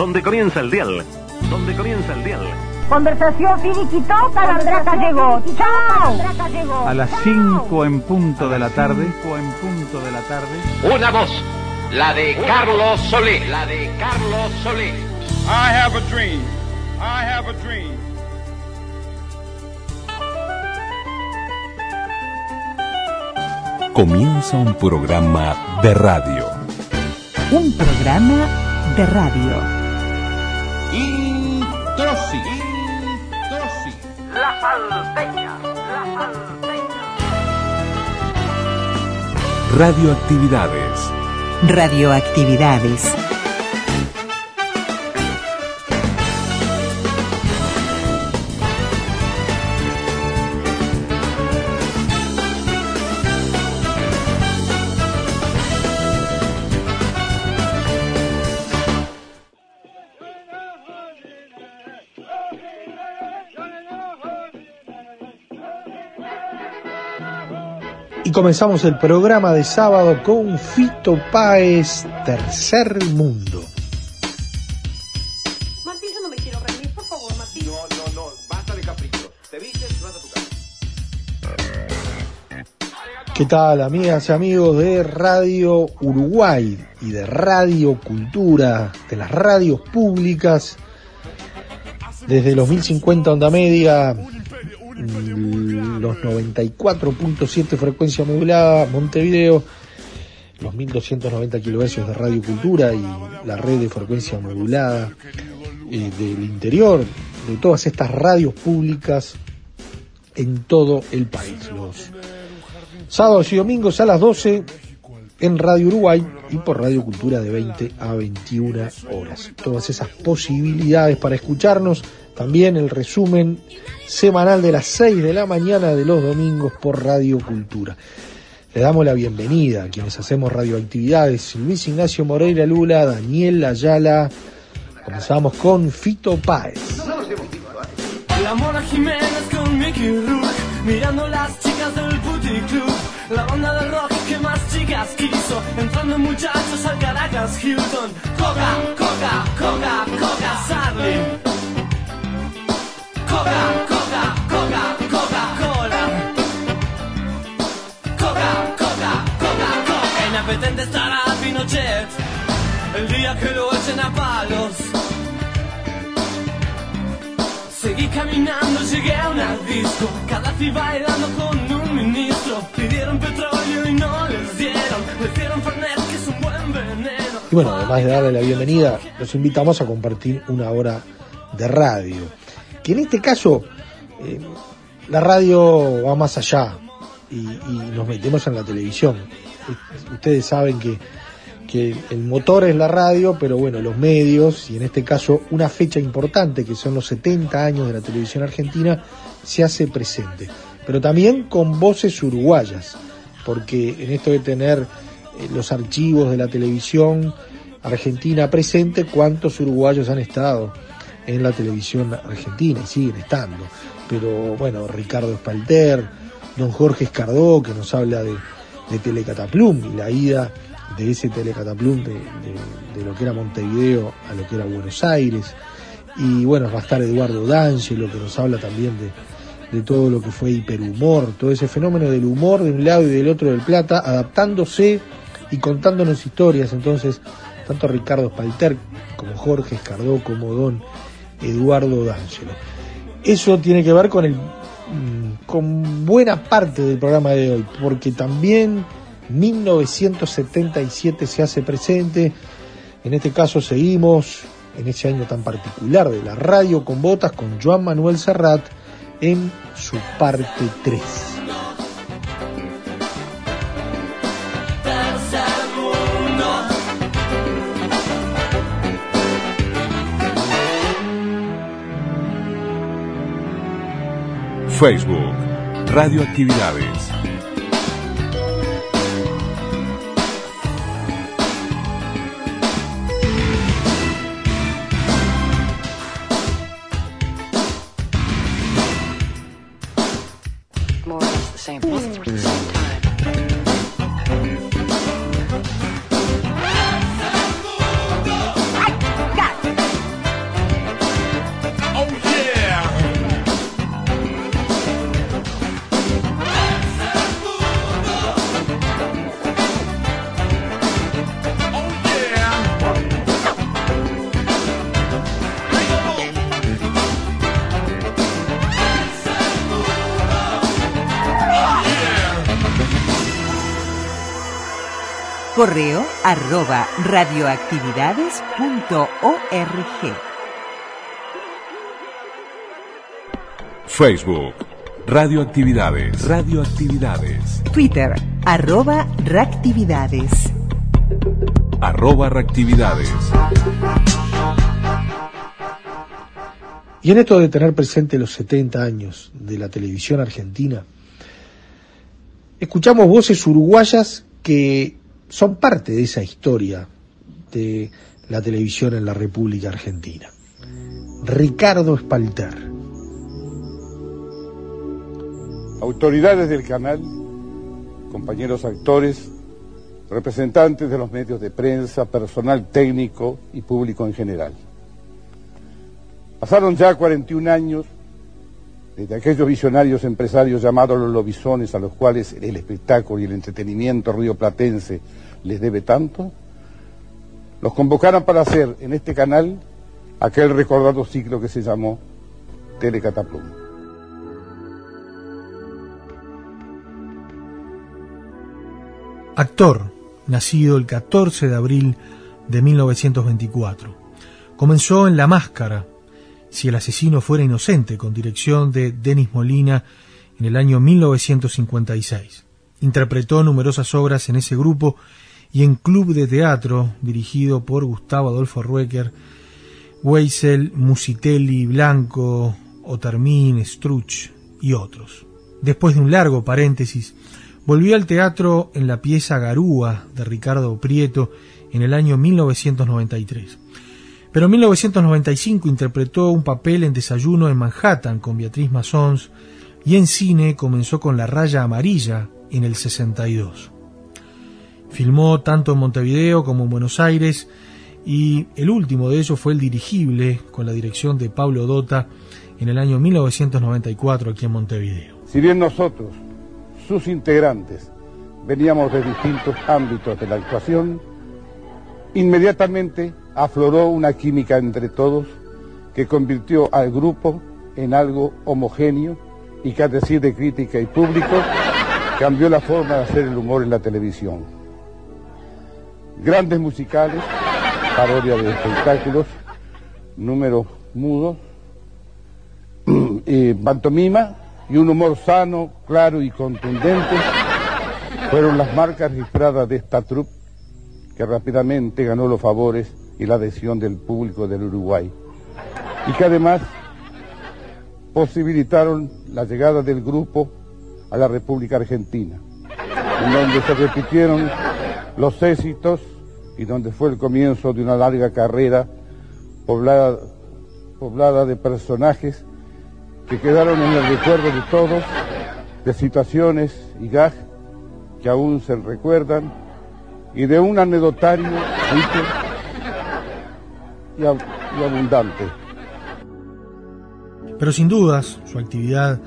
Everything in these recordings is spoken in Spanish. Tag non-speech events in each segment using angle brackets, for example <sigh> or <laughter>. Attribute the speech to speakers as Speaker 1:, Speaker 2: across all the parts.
Speaker 1: donde comienza el dial, donde comienza el dial.
Speaker 2: Conversación finiquitó, Calandraca llegó. ¡Chao!
Speaker 3: A las 5 en punto de la tarde, en punto de la tarde.
Speaker 4: Una voz, la de Carlos Solé, la de Carlos Solé.
Speaker 5: I have a dream. I have a dream.
Speaker 6: Comienza un programa de radio.
Speaker 7: Un programa de radio.
Speaker 4: Introsi.
Speaker 1: La salteña, la salteña.
Speaker 6: Radioactividades.
Speaker 7: Radioactividades.
Speaker 8: Y comenzamos el programa de sábado con Fito Páez, Tercer Mundo.
Speaker 9: Martín, yo no me quiero reír, por favor, Martín.
Speaker 4: No, no, no, basta de capricho. Te vistes y vas a tu casa.
Speaker 8: ¿Qué tal, amigas y amigos de Radio Uruguay y de Radio Cultura, de las radios públicas? Desde los 1050 onda media, los 94.7 frecuencia modulada, Montevideo, los 1290 kilohercios de Radio Cultura y la red de frecuencia modulada eh, del interior, de todas estas radios públicas en todo el país. Los sábados y domingos a las 12 en Radio Uruguay y por Radio Cultura de 20 a 21 horas. Todas esas posibilidades para escucharnos, también el resumen semanal de las 6 de la mañana de los domingos por Radio Cultura. Le damos la bienvenida a quienes hacemos radioactividades, Luis Ignacio Moreira Lula, Daniel Ayala. Comenzamos con Fito Páez.
Speaker 10: La Mona Jiménez con Mickey Rourke Mirando las chicas del Booty Club La banda de rock que más chicas quiso Entrando muchachos al Caracas Hilton Coca, Coca, Coca, Coca, Sarli Coca Inapetente estará Pinochet. El día que lo echen a palos. Seguí caminando, llegué a una disco Gaddafi bailando con un ministro. Pidieron petróleo y no les dieron. Les dieron Fernet, que es un buen veneno.
Speaker 8: Y bueno, además de darle la bienvenida, los invitamos a compartir una hora de radio. Que en este caso, eh, la radio va más allá y, y nos metemos en la televisión. Ustedes saben que, que el motor es la radio, pero bueno, los medios, y en este caso una fecha importante, que son los 70 años de la televisión argentina, se hace presente. Pero también con voces uruguayas, porque en esto de tener eh, los archivos de la televisión argentina presente, cuántos uruguayos han estado en la televisión argentina y siguen estando. Pero bueno, Ricardo Espalter, don Jorge Escardó, que nos habla de, de Telecataplum y la ida de ese Telecataplum de, de- lo que era Montevideo a lo que era Buenos Aires. Y bueno, va a estar Eduardo D'Angelo, que nos habla también de, de todo lo que fue hiperhumor, todo ese fenómeno del humor de un lado y del otro del Plata, adaptándose y contándonos historias. Entonces, tanto Ricardo Spalter como Jorge Escardó como don Eduardo D'Angelo. Eso tiene que ver con el con buena parte del programa de hoy, porque también 1977 se hace presente. En este caso seguimos en ese año tan particular de la radio con botas con Joan Manuel Serrat en su parte 3.
Speaker 6: Facebook. Radioactividades.
Speaker 7: Correo arroba radioactividades.org.
Speaker 6: Facebook. Radioactividades. Radioactividades.
Speaker 7: Twitter arroba reactividades.
Speaker 6: Arroba reactividades.
Speaker 11: Y en esto de tener presente los 70 años de la televisión argentina, escuchamos voces uruguayas que son parte de esa historia de la televisión en la República Argentina. Ricardo Espalter.
Speaker 12: Autoridades del canal, compañeros actores, representantes de los medios de prensa, personal técnico y público en general. Pasaron ya 41 años desde aquellos visionarios empresarios llamados los lobisones a los cuales el espectáculo y el entretenimiento rioplatense les debe tanto, los convocaron para hacer en este canal aquel recordado ciclo que se llamó Telecataplum.
Speaker 11: Actor, nacido el 14 de abril de 1924. Comenzó en La Máscara, si el asesino fuera inocente, con dirección de Denis Molina en el año 1956. Interpretó numerosas obras en ese grupo y en Club de Teatro, dirigido por Gustavo Adolfo Ruecker, Weissel, Musitelli, Blanco, Otermin, Struch y otros. Después de un largo paréntesis, volvió al teatro en la pieza Garúa de Ricardo Prieto en el año 1993. Pero en 1995 interpretó un papel en Desayuno en Manhattan con Beatriz Massons y en cine comenzó con La Raya Amarilla en el 62. Filmó tanto en Montevideo como en Buenos Aires y el último de ellos fue El Dirigible con la dirección de Pablo Dota en el año 1994 aquí en Montevideo.
Speaker 12: Si bien nosotros, sus integrantes, veníamos de distintos ámbitos de la actuación, inmediatamente afloró una química entre todos que convirtió al grupo en algo homogéneo y que a decir de crítica y público cambió la forma de hacer el humor en la televisión. Grandes musicales, parodia de espectáculos, números mudos, <clears throat> pantomima y un humor sano, claro y contundente fueron las marcas registradas de esta troupe que rápidamente ganó los favores y la adhesión del público del Uruguay. Y que además posibilitaron la llegada del grupo a la República Argentina, en donde se repitieron los éxitos y donde fue el comienzo de una larga carrera poblada, poblada de personajes que quedaron en el recuerdo de todos, de situaciones y gags que aún se recuerdan y de un anecdotario rico y, ab y abundante.
Speaker 11: Pero sin dudas, su actividad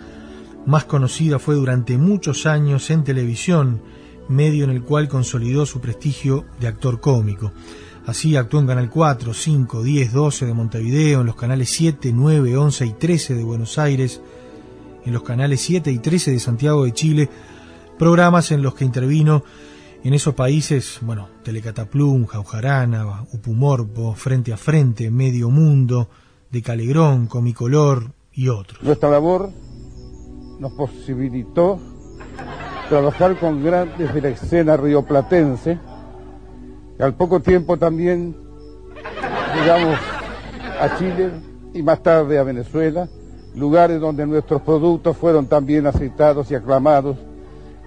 Speaker 11: más conocida fue durante muchos años en televisión, medio en el cual consolidó su prestigio de actor cómico. Así actuó en Canal 4, 5, 10, 12 de Montevideo, en los canales 7, 9, 11 y 13 de Buenos Aires, en los canales 7 y 13 de Santiago de Chile, programas en los que intervino en esos países, bueno, Telecataplum, Jaujarana, Upumorpo, Frente a Frente, Medio Mundo, De Calegrón, Comicolor y otros.
Speaker 12: Nuestra labor nos posibilitó trabajar con grandes de la escena rioplatense, y al poco tiempo también llegamos a Chile y más tarde a Venezuela, lugares donde nuestros productos fueron también aceptados y aclamados,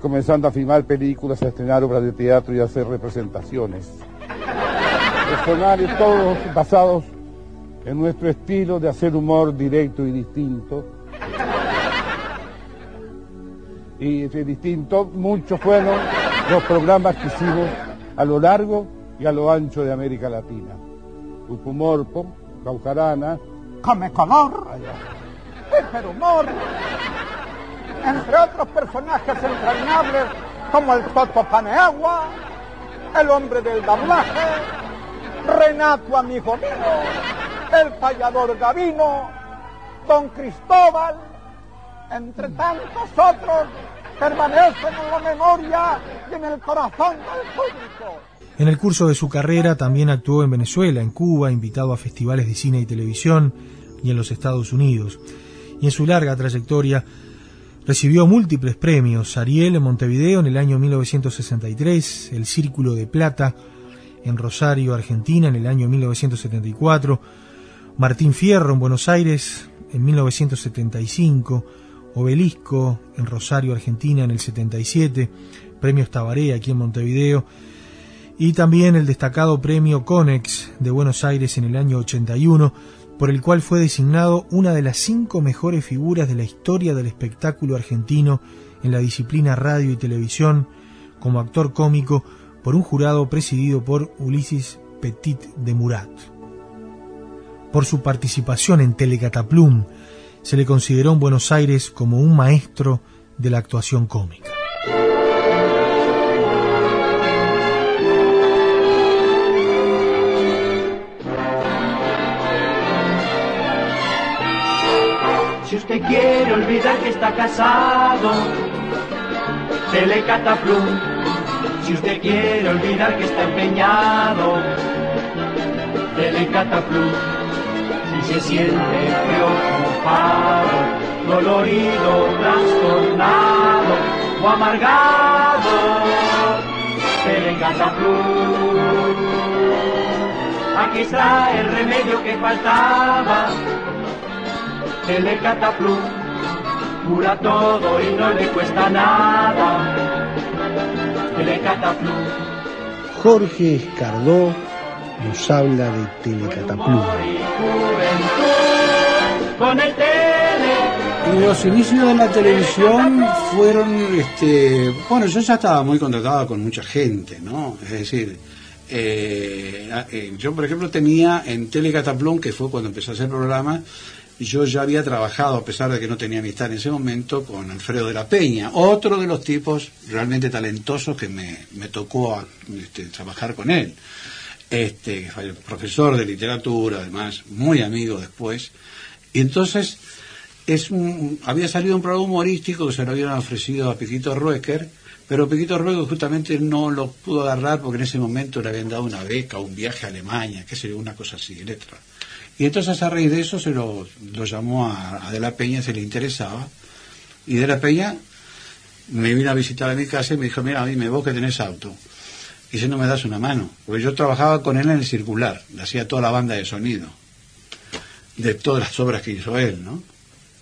Speaker 12: comenzando a filmar películas, a estrenar obras de teatro y a hacer representaciones. Personales todos basados en nuestro estilo de hacer humor directo y distinto. Y de distinto, muchos fueron los programas que hicimos a lo largo y a lo ancho de América Latina. Upumorpo, Caucarana,
Speaker 5: Come color, Humor, entre otros personajes entrañables como el Toto Paneagua, el hombre del doblaje, Renato Amigo el payador Gavino, Don Cristóbal, entre tantos otros, permanecen en la memoria y en el corazón del público.
Speaker 11: En el curso de su carrera también actuó en Venezuela, en Cuba, invitado a festivales de cine y televisión y en los Estados Unidos. Y en su larga trayectoria recibió múltiples premios, Ariel en Montevideo en el año 1963, el Círculo de Plata en Rosario, Argentina en el año 1974, Martín Fierro en Buenos Aires en 1975, Obelisco en Rosario, Argentina en el 77, Premios Tabaré aquí en Montevideo, y también el destacado Premio Conex de Buenos Aires en el año 81, por el cual fue designado una de las cinco mejores figuras de la historia del espectáculo argentino en la disciplina radio y televisión, como actor cómico, por un jurado presidido por Ulises Petit de Murat. Por su participación en Telecataplum, se le consideró en Buenos Aires como un maestro de la actuación cómica.
Speaker 13: Quiere olvidar que está casado, Telecataplum. Si usted quiere olvidar que está empeñado, Telecataplum. Si se siente preocupado, dolorido, trastornado o amargado, Telecataplum. Aquí está el remedio que faltaba. Telecataplum cura todo y no le cuesta nada. Telecataplum.
Speaker 8: Jorge Escardó nos habla de Telecataplum.
Speaker 13: Con el tele.
Speaker 14: Los inicios de la televisión fueron, este, bueno, yo ya estaba muy contratado con mucha gente, ¿no? Es decir, eh, eh, yo por ejemplo tenía en Telecataplum, que fue cuando empecé a hacer programa, yo ya había trabajado, a pesar de que no tenía amistad en ese momento, con Alfredo de la Peña, otro de los tipos realmente talentosos que me, me tocó este, trabajar con él. Este, que profesor de literatura, además, muy amigo después. Y entonces es un, había salido un programa humorístico que se lo habían ofrecido a Piquito Ruecker, pero Piquito Ruecker justamente no lo pudo agarrar porque en ese momento le habían dado una beca, un viaje a Alemania, sé yo, una cosa así, letra. Y entonces a raíz de eso se lo, llamó a, a, De la Peña, se le interesaba. Y De la Peña me vino a visitar a mi casa y me dijo, mira, dime vos que tenés auto. Y si no me das una mano. Porque yo trabajaba con él en el circular, le hacía toda la banda de sonido. De todas las obras que hizo él, ¿no?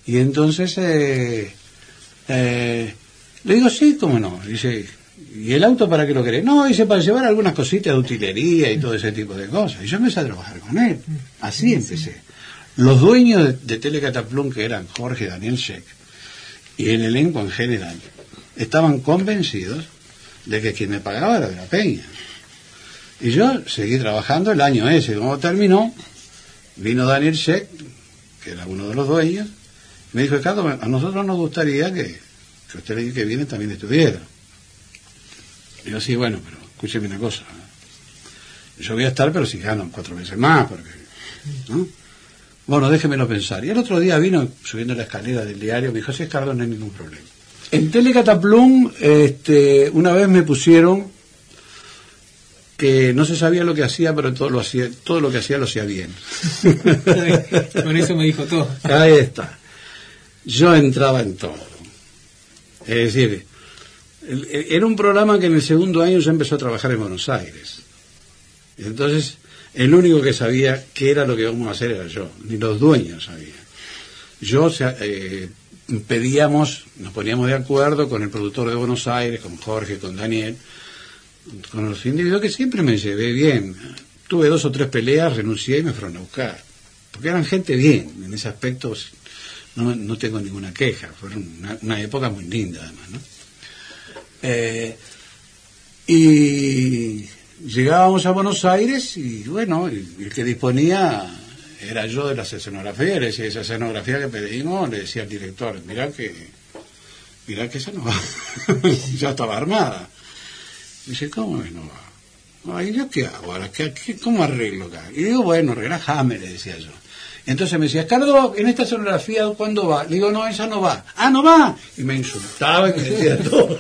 Speaker 14: Y entonces eh, eh, le digo, sí, cómo no. Dice, ¿y el auto para qué lo querés? No, dice, para llevar algunas cositas de utilería y todo ese tipo de cosas. Y yo empecé a trabajar con él. Así empecé. Los dueños de, de Telecataplum, que eran Jorge Daniel Sheck, y el elenco en general, estaban convencidos de que quien me pagaba era de la Peña. Y yo seguí trabajando el año ese. Cuando terminó, vino Daniel Sheck, que era uno de los dueños, y me dijo, Ricardo, a nosotros nos gustaría que, que usted el año que viene también estuviera. Y yo, sí, bueno, pero escúcheme una cosa. Yo voy a estar, pero si gano cuatro veces más, porque. ¿no? Bueno, déjemelo pensar. Y el otro día vino subiendo la escalera del diario, me dijo, si es Carlos, no hay ningún problema. En Telecataplum, este, una vez me pusieron que no se sabía lo que hacía, pero todo lo hacía, todo lo que hacía lo hacía bien. <laughs>
Speaker 15: Con eso me dijo todo.
Speaker 14: Ahí está. Yo entraba en todo. Es decir, era un programa que en el segundo año ya empezó a trabajar en Buenos Aires. Entonces, el único que sabía qué era lo que íbamos a hacer era yo, ni los dueños sabían. Yo eh, pedíamos, nos poníamos de acuerdo con el productor de Buenos Aires, con Jorge, con Daniel, con los individuos que siempre me llevé bien. Tuve dos o tres peleas, renuncié y me fueron a buscar. Porque eran gente bien, en ese aspecto no, no tengo ninguna queja. Fue una, una época muy linda además, ¿no? Eh, y llegábamos a Buenos Aires y bueno, el, que disponía era yo de las escenografías, le decía esa escenografía que pedimos, le decía al director, mirá que, mirá que esa no va, <laughs> ya estaba armada. dice, ¿cómo que no va? Ay, ¿yo qué hago ahora? ¿Qué, qué, ¿Cómo arreglo acá? Y digo, bueno, relájame, le decía yo. Entonces me decía, Carlos, en esta escenografía, ¿cuándo va? Le digo, no, esa no va. Ah, no va. Y me insultaba y me decía <laughs> todo.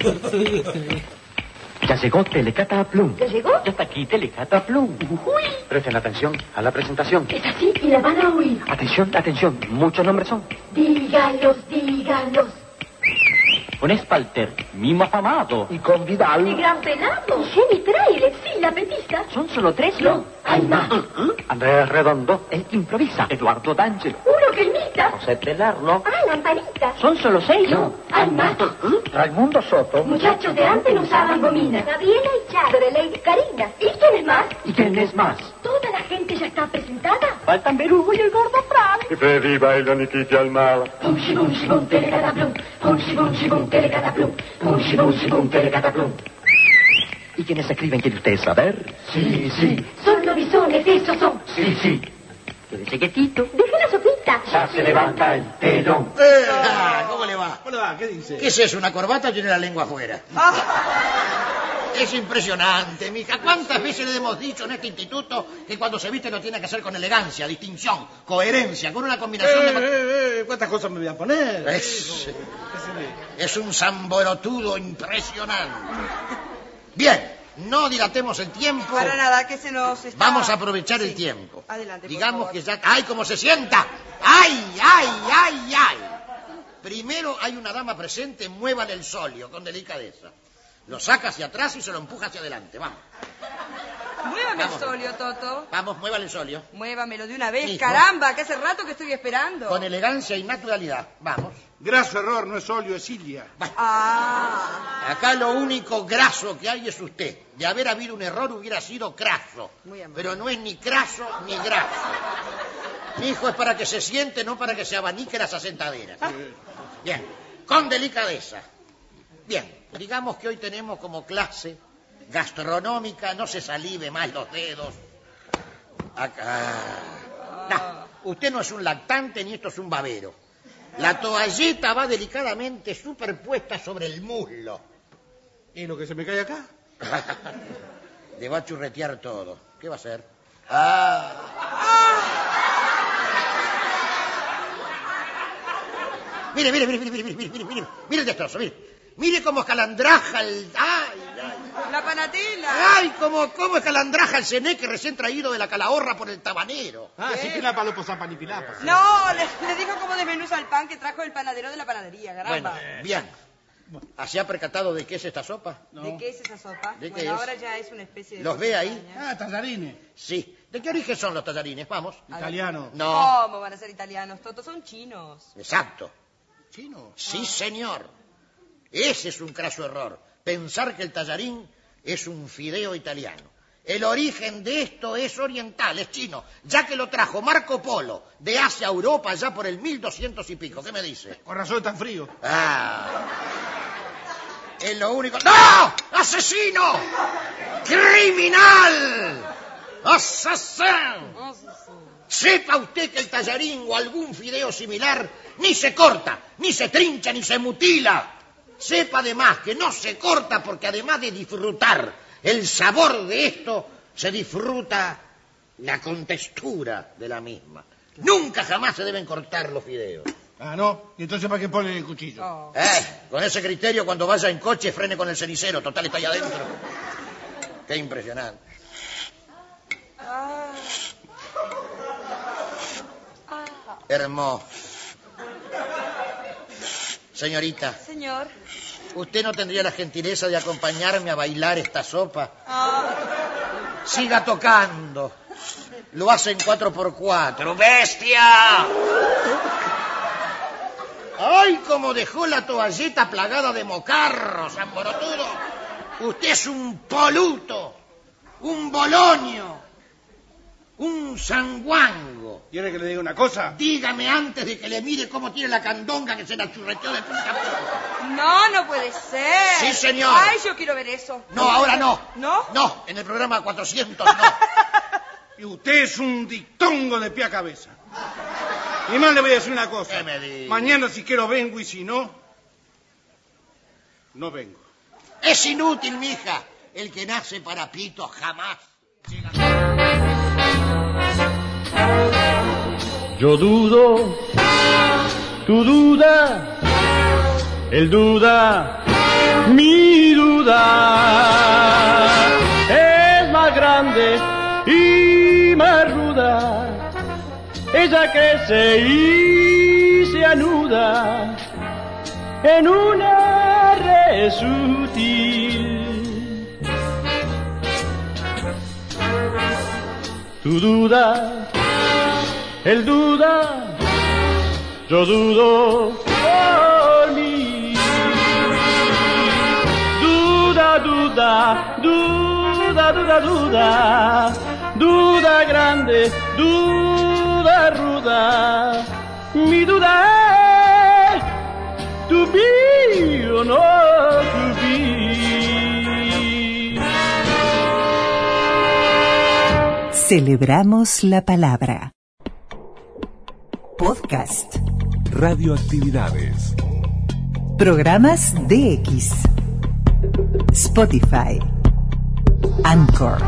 Speaker 4: Ya llegó Telecataplum.
Speaker 2: ¿Ya llegó?
Speaker 4: Ya está aquí Telecataplum.
Speaker 2: Uy.
Speaker 4: Presten atención a la presentación.
Speaker 2: Es así y la van a oír.
Speaker 4: Atención, atención. Muchos nombres son.
Speaker 2: Dígalos, dígalos.
Speaker 4: Con Espalter, mimo afamado. Y con Vidal.
Speaker 2: El gran pelado. Jenny Trailer, sí, la petista.
Speaker 4: Son solo tres,
Speaker 2: No, hay más.
Speaker 4: Andrés Redondo, el que improvisa. Eduardo D'Angelo.
Speaker 2: Uno que imita.
Speaker 4: José Telerno.
Speaker 2: Ah, Lamparita.
Speaker 4: Son solo seis.
Speaker 2: No, hay más.
Speaker 4: Raimundo Soto.
Speaker 2: Muchachos de antes no usaban gomina. Gabriela y Charo, Lady Karina. ¿Y quién es más?
Speaker 4: ¿Y quién es más?
Speaker 2: Toda la gente ya está presentada.
Speaker 4: Faltan Berugo y el gordo Fran.
Speaker 16: Que Freddy baila Nikiti al mal.
Speaker 2: Pum, shibum, shibum, telecataplum. Pum, shibum, shibum, telecataplum.
Speaker 4: ¿Y quiénes escriben? ¿Quiere usted saber?
Speaker 2: Sí, sí. Son lobisones, esos son.
Speaker 4: Sí, sí. Quédese quietito.
Speaker 2: Deje la sopita.
Speaker 4: Ya se levanta el telón.
Speaker 17: Eh, ah, ¿Cómo le va?
Speaker 8: ¿Cómo le va? ¿Qué dice?
Speaker 17: ¿Qué es eso? ¿Una corbata o tiene la lengua afuera? Es impresionante, mija. ¿Cuántas veces le hemos dicho en este instituto que cuando se viste lo tiene que hacer con elegancia, distinción, coherencia, con una combinación de...
Speaker 8: Eh, eh, ¿Cuántas cosas me voy a poner?
Speaker 17: Es, es un zamborotudo impresionante. Bien, no dilatemos el tiempo.
Speaker 18: Para nada, que se nos está...
Speaker 17: Vamos a aprovechar el tiempo.
Speaker 18: Adelante, por
Speaker 17: Digamos
Speaker 18: favor.
Speaker 17: que ya... ¡Ay, cómo se sienta! ¡Ay, ay, ay, ay! Primero hay una dama presente, muévale el solio con delicadeza. Lo saca hacia atrás y se lo empuja hacia adelante. Vamos,
Speaker 18: Muévame
Speaker 17: Vamos.
Speaker 18: el solio, Toto.
Speaker 17: vamos, muévale el solio.
Speaker 18: Muévamelo de una vez.
Speaker 17: Hijo.
Speaker 18: Caramba, que hace rato que estoy esperando.
Speaker 17: Con elegancia y naturalidad. Vamos.
Speaker 8: Graso error, no es óleo, es Silvia.
Speaker 18: Ah,
Speaker 17: Acá lo único graso que hay es usted. De haber habido un error hubiera sido craso.
Speaker 18: Muy amable.
Speaker 17: Pero no es ni craso ni graso. Mi hijo es para que se siente, no para que se abanique las asentaderas. Bien, con delicadeza. Bien, digamos que hoy tenemos como clase gastronómica, no se salive más los dedos. Acá. No, usted no es un lactante ni esto es un babero. La toalleta va delicadamente superpuesta sobre el muslo.
Speaker 8: ¿Y lo que se me cae acá? <laughs>
Speaker 17: Le va a churretear todo. ¿Qué va a hacer? Ah. Mire, mire, mire, mire, mire, mire, mire, mire, mire el destrozo, mire. Mire cómo escalandraja el... ¡Ay, ay!
Speaker 18: La panatela.
Speaker 17: ¡Ay, cómo, cómo escalandraja el ceneque recién traído de la calahorra por el tabanero!
Speaker 8: Ah, sí que la palopo zapanipilapa.
Speaker 18: No, le, le dijo cómo desmenuza el pan que trajo el panadero de la panadería,
Speaker 17: Bueno,
Speaker 18: caramba.
Speaker 17: bien. ¿Se ha percatado de qué es esta sopa?
Speaker 18: ¿De qué es esa sopa?
Speaker 17: ¿De qué
Speaker 18: bueno,
Speaker 17: es?
Speaker 18: ahora ya es una especie de...
Speaker 17: ¿Los ve ahí?
Speaker 18: extraña.
Speaker 8: Ah, tallarines.
Speaker 17: Sí. ¿De qué origen son los tallarines? Vamos.
Speaker 8: Italiano.
Speaker 17: No.
Speaker 18: ¿Cómo van a ser italianos? Todos son chinos.
Speaker 17: Exacto.
Speaker 8: ¿Chino?
Speaker 17: Sí, señor. Ese es un craso error. Pensar que el tallarín es un fideo italiano. El origen de esto es oriental, es chino, ya que lo trajo Marco Polo de Asia a Europa ya por el 1200 y pico. ¿Qué me dice?
Speaker 8: Con razón tan frío.
Speaker 17: Ah. Es lo único. ¡No! ¡Asesino! ¡Criminal! ¡Asesino! Sepa usted que el tallarín o algún fideo similar ni se corta, ni se trincha, ni se mutila. Sepa además que no se corta porque además de disfrutar el sabor de esto, se disfruta la contextura de la misma. Nunca jamás se deben cortar los fideos.
Speaker 8: Ah, no. ¿Y entonces para qué pone el cuchillo?
Speaker 17: Eh, con ese criterio, cuando vaya en coche, frene con el cenicero. Total, está allá adentro. Qué impresionante.
Speaker 18: Ah.
Speaker 17: Hermoso. Señorita,
Speaker 18: Señor.
Speaker 17: ¿usted no tendría la gentileza de acompañarme a bailar esta sopa?
Speaker 18: Ah,
Speaker 17: Siga tocando. Lo hacen cuatro por cuatro. ¡Bestia! ¡Ay, cómo dejó la toalleta plagada de mocarros, amborotudo! Usted es un poluto, un bolonio, un sanguango.
Speaker 8: ¿Quiere que le diga una cosa?
Speaker 17: Dígame antes de que le mire cómo tiene la candonga que se la churreteó de punta a punta.
Speaker 18: no, no puede ser.
Speaker 17: Sí, señor.
Speaker 18: Ay, yo quiero ver eso.
Speaker 17: No, ahora no.
Speaker 18: ¿No?
Speaker 17: No, en el programa 400 no. <laughs>
Speaker 8: Y usted es un dictongo de pie a cabeza. Y más le voy a decir una cosa.
Speaker 17: ¿Qué me dice?
Speaker 8: Mañana si quiero vengo y si no, no vengo.
Speaker 17: Es inútil, mija. El que nace para pito jamás.
Speaker 10: Yo dudo, tu duda, el duda, mi duda es más grande y más ruda. Ella crece y se anuda en una red sutil. Tu duda él duda, yo dudo por mí. Duda, duda, duda, duda, duda, duda grande, duda ruda. Mi duda es, tu vi o no tu vi.
Speaker 7: Celebramos la palabra. Podcast.
Speaker 6: Radioactividades.
Speaker 7: Programas DX. Spotify. Anchor.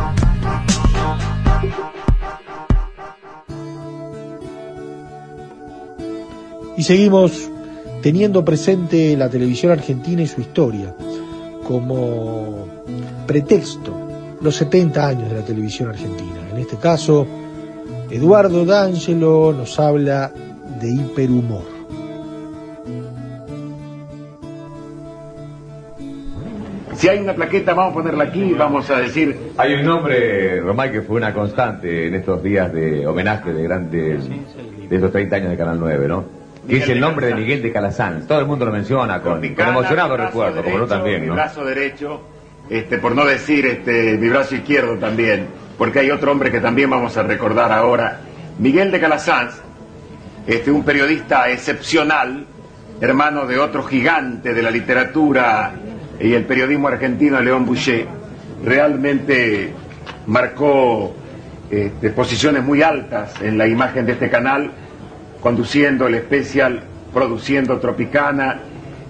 Speaker 8: Y seguimos teniendo presente la televisión argentina y su historia como pretexto los 70 años de la televisión argentina. En este caso, Eduardo D'Angelo nos habla de hiperhumor.
Speaker 19: Si hay una plaqueta, vamos a ponerla aquí y vamos a decir...
Speaker 20: Hay un nombre, Romay, que fue una constante en estos días de homenaje de grandes, de estos 30 años de Canal 9, ¿no? Que es el nombre de Miguel de Calazán. Todo el mundo lo menciona con, emocionado
Speaker 19: mi
Speaker 20: recuerdo, como no también,
Speaker 19: Mi
Speaker 20: ¿no?
Speaker 19: brazo derecho, este, por no decir este, mi brazo izquierdo también, porque hay otro hombre que también vamos a recordar ahora, Miguel de Calasanz, este, un periodista excepcional, hermano de otro gigante de la literatura y el periodismo argentino, León Boucher, realmente marcó este, posiciones muy altas en la imagen de este canal, conduciendo el especial, produciendo Tropicana,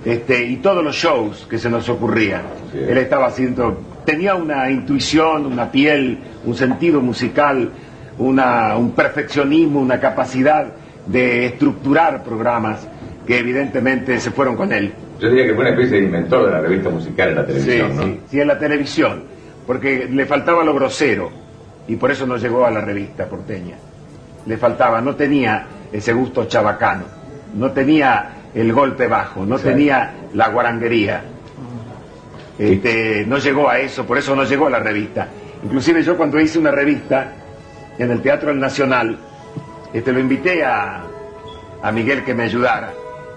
Speaker 19: este, y todos los shows que se nos ocurrían. Él estaba haciendo, tenía una intuición, una piel, un sentido musical, una, un perfeccionismo, una capacidad de estructurar programas que evidentemente se fueron con él.
Speaker 20: Yo diría que fue una especie de inventor de la revista musical en la televisión,
Speaker 19: sí,
Speaker 20: ¿no?
Speaker 19: sí, sí, en la televisión, porque le faltaba lo grosero y por eso no llegó a la revista porteña. Le faltaba, no tenía ese gusto chabacano, no tenía el golpe bajo, no tenía la guaranguería. Este, no llegó a eso, por eso no llegó a la revista. Inclusive yo cuando hice una revista en el Teatro Nacional, este, lo invité a, a Miguel que me ayudara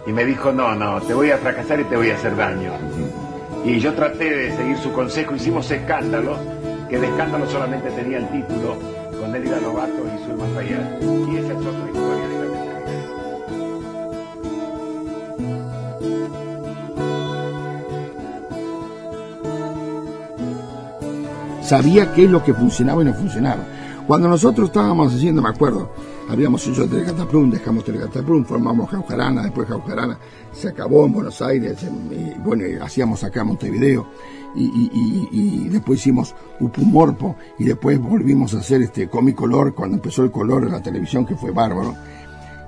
Speaker 19: y me dijo, no, no, te voy a fracasar y te voy a hacer daño. Y yo traté de seguir su consejo, hicimos escándalos, que de escándalo solamente tenía el título con Elida Lobato y Zulma Fayad. Y esa es otra historia de la
Speaker 21: sabía qué es lo que funcionaba y no funcionaba. Cuando nosotros estábamos haciendo, me acuerdo, habíamos hecho Telecataplum, dejamos Telecataplum, formamos Jaujarana, después Jaujarana se acabó en Buenos Aires, y, bueno, hacíamos acá Montevideo, y- y- y después hicimos Upumorpo, y después volvimos a hacer este Comicolor, cuando empezó el color en la televisión, que fue bárbaro.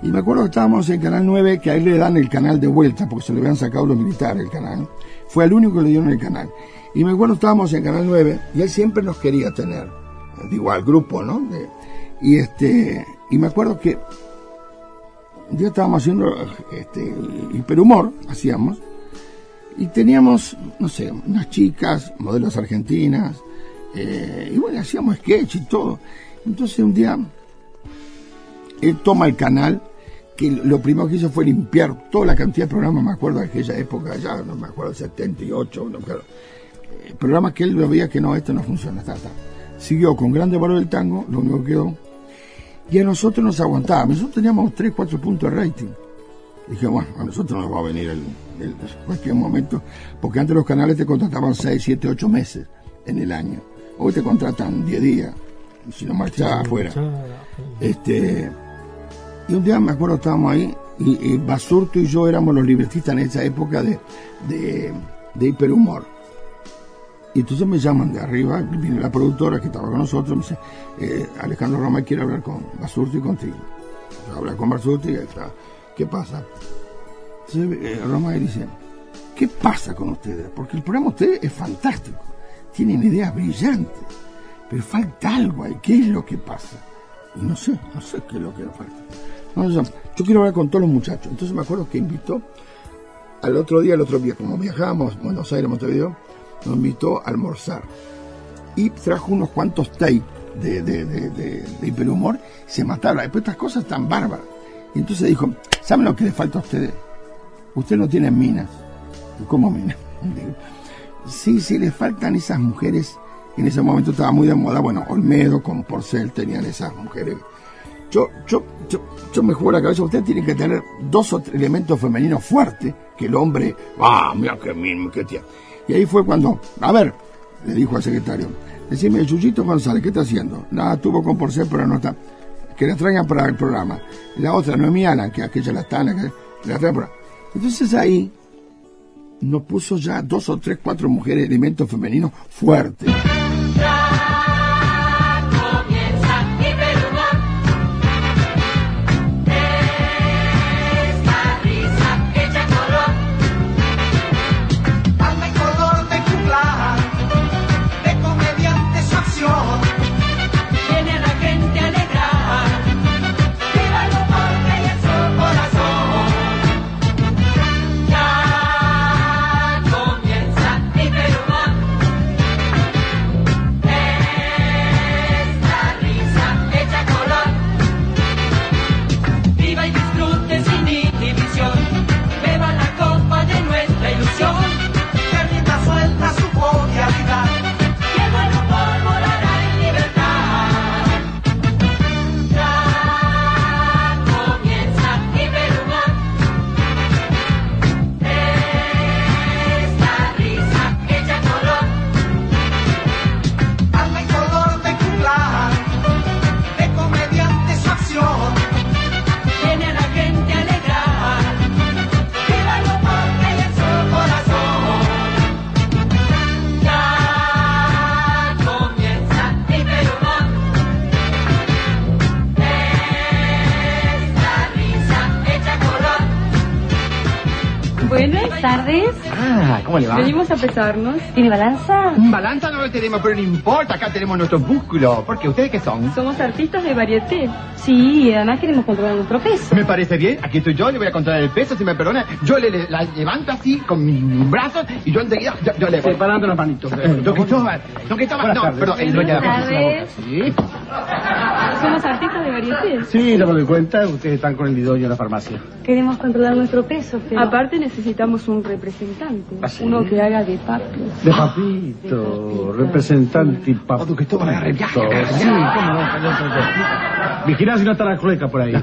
Speaker 21: Y me acuerdo que estábamos en Canal 9, que a él le dan el canal de vuelta, porque se le habían sacado los militares el canal. Fue el único que le dieron el canal. Y me acuerdo estábamos en Canal 9, y él siempre nos quería tener. Digo, al grupo, ¿no? Y este, y me acuerdo que un día estábamos haciendo este, hiperhumor, hacíamos, y teníamos, no sé, unas chicas, modelos argentinas, eh, y bueno, hacíamos sketch y todo. Entonces un día él toma el canal, que lo primero que hizo fue limpiar toda la cantidad de programas, me acuerdo de aquella época, ya no me acuerdo, 78, no me acuerdo. Eh, programas que él lo veía que no, esto no funciona, está, está. Siguió con Grande Valor del Tango, lo único que quedó, y a nosotros nos aguantaba, nosotros teníamos 3, 4 puntos de rating. Dije, bueno, a nosotros nos va a venir el, el- cualquier momento, porque antes los canales te contrataban 6, 7, 8 meses en el año. Hoy te contratan 10 días, si no marchás afuera. Este, y un día me acuerdo estábamos ahí y, Basurto y yo éramos los libretistas en esa época de, de, hiperhumor. Y entonces me llaman de arriba, viene la productora que estaba con nosotros, me dice, eh, Alejandro Roma quiere hablar con Basurto y contigo. Yo hablé con Basurto y ya está. ¿Qué pasa? Entonces eh, Roma dice, ¿qué pasa con ustedes? Porque el programa de ustedes es fantástico, tienen ideas brillantes, pero falta algo ahí, ¿qué es lo que pasa? Y no sé, no sé qué es lo que falta. Yo quiero hablar con todos los muchachos. Entonces me acuerdo que invitó al otro día, el otro día, como viajábamos Buenos Aires, Montevideo, nos invitó a almorzar. Y trajo unos cuantos tapes de, de, de, de, hiperhumor, se mataba. Después estas cosas tan bárbaras. Y entonces dijo, ¿saben lo que le falta a ustedes? Ustedes no tienen minas. ¿Cómo minas? <laughs> Sí, sí, le faltan esas mujeres en ese momento estaba muy de moda. Bueno, Olmedo con Porcel tenían esas mujeres. Yo, yo, yo, yo me juego la cabeza. Usted tiene que tener dos o tres elementos femeninos fuertes que el hombre. ¡Ah, mira qué mismo, qué tía! Y ahí fue cuando, a ver, le dijo al secretario, decime, Yuyito González, ¿qué está haciendo? Nada, tuvo con Porcel, pero no está. Que la traigan para el programa. La otra, Noemí Ana, que aquella la está, que la traigan para. Entonces ahí nos puso ya dos o tres, cuatro mujeres, elementos femeninos fuertes.
Speaker 22: ¿Cómo le va?
Speaker 23: Venimos a pesarnos. ¿Tiene balanza?
Speaker 22: Balanza no lo tenemos, pero no importa, acá tenemos nuestro músculo. Porque ustedes qué son?
Speaker 23: Somos artistas de varieté. Sí, y además queremos controlar nuestro peso.
Speaker 22: Me parece bien, aquí estoy yo, le voy a controlar el peso, si me perdona. Yo le, le- la levanto así con mis brazos y yo enseguida, yo, yo le voy.
Speaker 24: Separando las manitos.
Speaker 22: Don Cristóbal, don Cristóbal, no, perdón, el dueño de la. Sí.
Speaker 23: Somos artistas de varieté.
Speaker 24: Sí, ya me doy cuenta, ustedes están con el lidoño en la farmacia.
Speaker 23: Queremos controlar nuestro peso, pero... Aparte necesitamos un representante.
Speaker 24: ¿Ah, sí?
Speaker 23: Uno que haga de papi.
Speaker 24: De papito, representante y papito. Sí, cómo no. Vigilá si no está la clueca por ahí.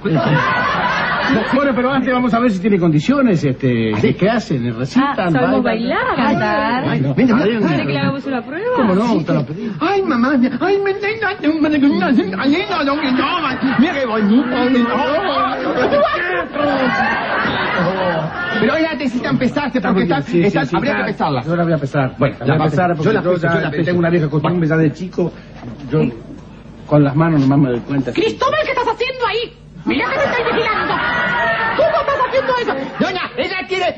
Speaker 24: <laughs> Bueno, pero antes vamos a ver si tiene condiciones, este, ¿qué, qué hacen? ¿Recitan?
Speaker 23: Ah, sabemos bailar, cantar.
Speaker 22: Ay, no, venga,
Speaker 24: Ay,
Speaker 23: ¿Quiere que le hagamos una prueba?
Speaker 24: ¿Cómo no? Usted lo pedí.
Speaker 22: Ay, mamá, ay, me tengo, ay, no, don Cristóbal, mira qué bonito, Pero oiga, necesitan pesarse porque están,
Speaker 24: Sí, sí,
Speaker 22: están-
Speaker 24: sí,
Speaker 22: habría
Speaker 24: ya.
Speaker 22: que pesarla.
Speaker 24: Yo la voy a pesar.
Speaker 22: Bueno,
Speaker 24: la voy a
Speaker 22: la-
Speaker 24: pesar
Speaker 22: yo
Speaker 24: porque
Speaker 22: la
Speaker 24: yo,
Speaker 22: peso,
Speaker 24: ya
Speaker 22: yo la peso.
Speaker 24: tengo una vieja costumbre ya de chico. Yo con las manos nomás me doy cuenta.
Speaker 22: Cristóbal, ¿qué estás haciendo ahí? Mira que me estoy vigilando.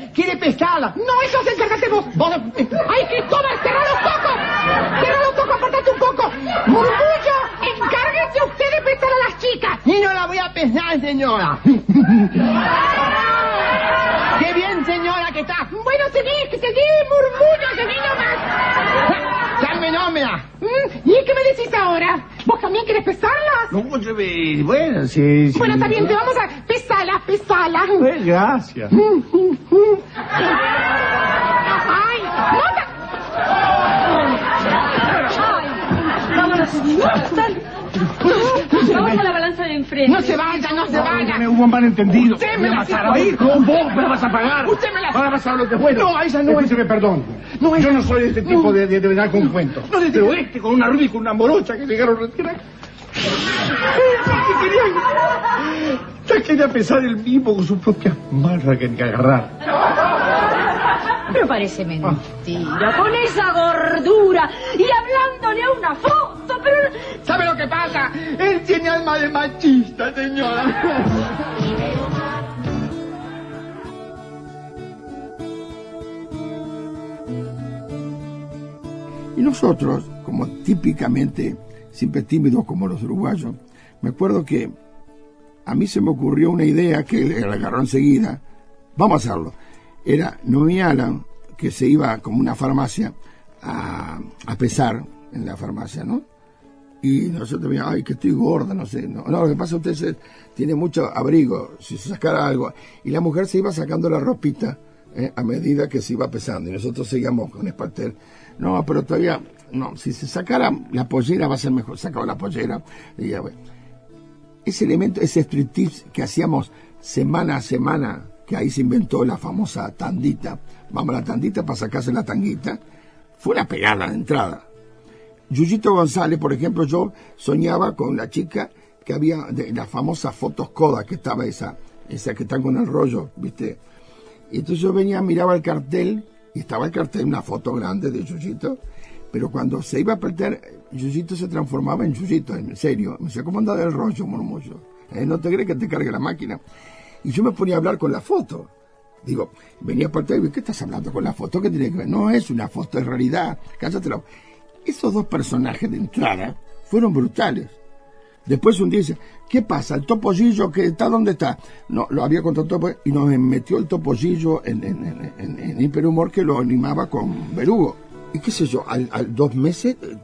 Speaker 22: Quiere, quiere pesarla. No, eso se encárgate vos. vos. Ay, Cristóbal, cierra los ojos. Cierra los ojos, apartate un poco. Murmullo, encárguese usted de pesar a las chicas. Y no la voy a pesar, señora. Qué bien, señora, que está. Bueno, seguí, que seguí, murmullo, seguí nomás. Dame nómina. ¿Y qué me decís ahora? ¿Vos también querés pesarlas?
Speaker 24: No, bueno, sí, sí.
Speaker 22: Bueno, está bien, te vamos a... Pesala, pesala.
Speaker 24: Pues, gracias. <laughs>
Speaker 22: ¡Ay! ¡No
Speaker 23: Vámonos. Vamos a la balanza de enfrente.
Speaker 22: No se vaya, no se vaya.
Speaker 24: Me hubo un malentendido.
Speaker 22: Usted me la
Speaker 24: vas a
Speaker 22: sacó ahí.
Speaker 24: ¿Cómo vos me la vas a pagar?
Speaker 22: Usted me la-
Speaker 24: Ahora vas a lo que fue.
Speaker 22: No, esa no es-
Speaker 24: Escúcheme, perdón.
Speaker 22: No es-
Speaker 24: Yo no soy de este tipo
Speaker 22: No.
Speaker 24: de, de, de venir con cuentos.
Speaker 22: No, de-
Speaker 24: Pero este con una rubia y con una morocha que llegaron a retirar. ¿Qué quería? Ya quería pesar el mismo con su propia marra que que agarrar.
Speaker 23: Pero parece mentira. Con esa gordura y hablándole a una foto, pero...
Speaker 22: ¿Sabe lo que pasa? Tiene alma de machista, señora.
Speaker 21: Y nosotros, como típicamente, siempre tímidos como los uruguayos, me acuerdo que a mí se me ocurrió una idea que le agarró enseguida. Vamos a hacerlo. Era Noemí Alan, que se iba como una farmacia a pesar en la farmacia, ¿no? Y nosotros veíamos, ay, que estoy gorda, no sé. No, no lo que pasa usted tiene mucho abrigo, si se sacara algo. Y la mujer se iba sacando la ropita eh, a medida que se iba pesando. Y nosotros seguíamos con Espalter. No, pero todavía, no, si se sacara la pollera va a ser mejor. Sacaba la pollera. Y ya. Ese elemento, ese striptease que hacíamos semana a semana, que ahí se inventó la famosa tandita. Vamos a la tandita para sacarse la tanguita. Fue una pegada de entrada. Yuyito González, por ejemplo, yo soñaba con la chica que había de las famosas fotos Kodak, que estaba esa, esa que está con el rollo, ¿viste? Y entonces yo venía, miraba el cartel, y estaba el cartel, una foto grande de Yuyito, pero cuando se iba a perder, Yuyito se transformaba en Yuyito, en serio. Me decía, ¿cómo anda el rollo, murmullo? ¿Eh? ¿No te crees que te cargue la máquina? Y yo me ponía a hablar con la foto. Digo, venía a y ¿qué estás hablando con la foto? ¿Qué tiene que ver? No es una foto, es realidad. Cállatelo. Esos dos personajes de entrada fueron brutales. Después un día dice, ¿qué pasa? ¿El topollillo que está dónde está? No, lo había contratado y nos metió el topollillo en, en, Hiperhumor que lo animaba con Berugo. Y qué sé yo, al, dos meses, eh,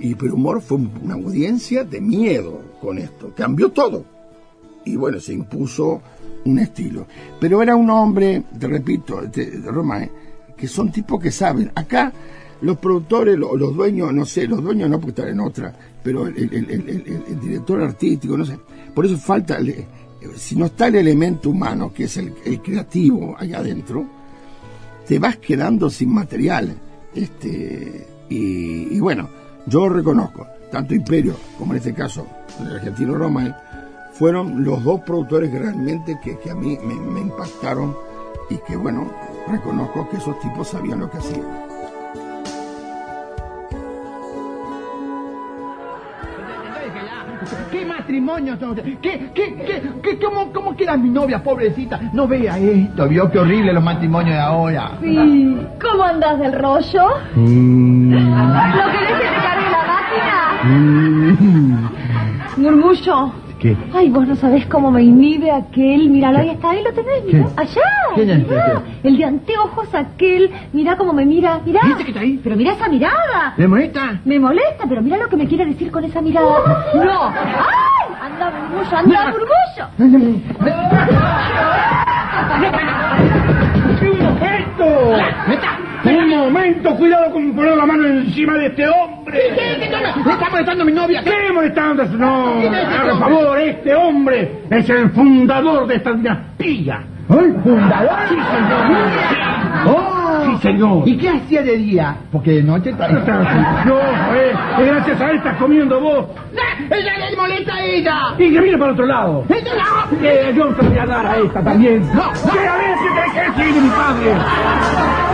Speaker 21: Hiperhumor fue una audiencia de miedo con esto. Cambió todo. Y bueno, se impuso un estilo. Pero era un hombre, te repito, de, de Roma, eh, que son tipos que saben. Acá los productores, lo- los, dueños, no sé, los dueños no porque están en otra, pero el, director artístico, no sé. Por eso falta, eh, si no está el elemento humano, que es el, creativo allá adentro, te vas quedando sin material. Este, y, bueno, yo reconozco, tanto Imperio como en este caso el argentino Roma, eh, fueron los dos productores realmente que, a mí me impactaron y que bueno, reconozco que esos tipos sabían lo que hacían.
Speaker 22: Matrimonio? ¿Qué, qué, qué, qué, cómo, cómo queda mi novia, pobrecita? No vea esto, vio qué horrible los matrimonios de ahora.
Speaker 23: Sí. ¿Cómo andas del rollo? ¿Lo querés que te cargue la máquina? Murmullo.
Speaker 22: ¿Qué?
Speaker 23: Ay, vos no sabés cómo me inhibe aquel. Míralo, ahí está, ahí lo tenés, mirá.
Speaker 22: ¿Qué?
Speaker 23: Allá.
Speaker 22: ¿Quién es
Speaker 23: mirá. El de anteojos aquel. Mirá cómo me mira, mirá.
Speaker 22: ¿Viste que está ahí?
Speaker 23: Pero mirá esa mirada.
Speaker 22: ¿Le molesta?
Speaker 23: Me molesta, pero mira lo que me quiere decir con esa mirada. No. ¡Ay! Anda, murmullo, anda, murmullo.
Speaker 22: ¡Esto! Un momento, cuidado con poner la mano encima de este hombre. ¿Qué? ¿Qué? ¿Le está molestando a mi novia? ¿Qué molestando? No, por favor, este hombre es el fundador de esta dinastía. ¿El fundador? Sí, señor. Oh. Sí, señor. ¿Y qué hacía de día? Porque de noche está... No, eh, es gracias a él estás comiendo vos. ¡Ella le molesta a ella! Y que mire para otro lado. ¡Ella no! Que yo te voy a dar a esta también. ¡No! ¡Que a ver si te de mi padre!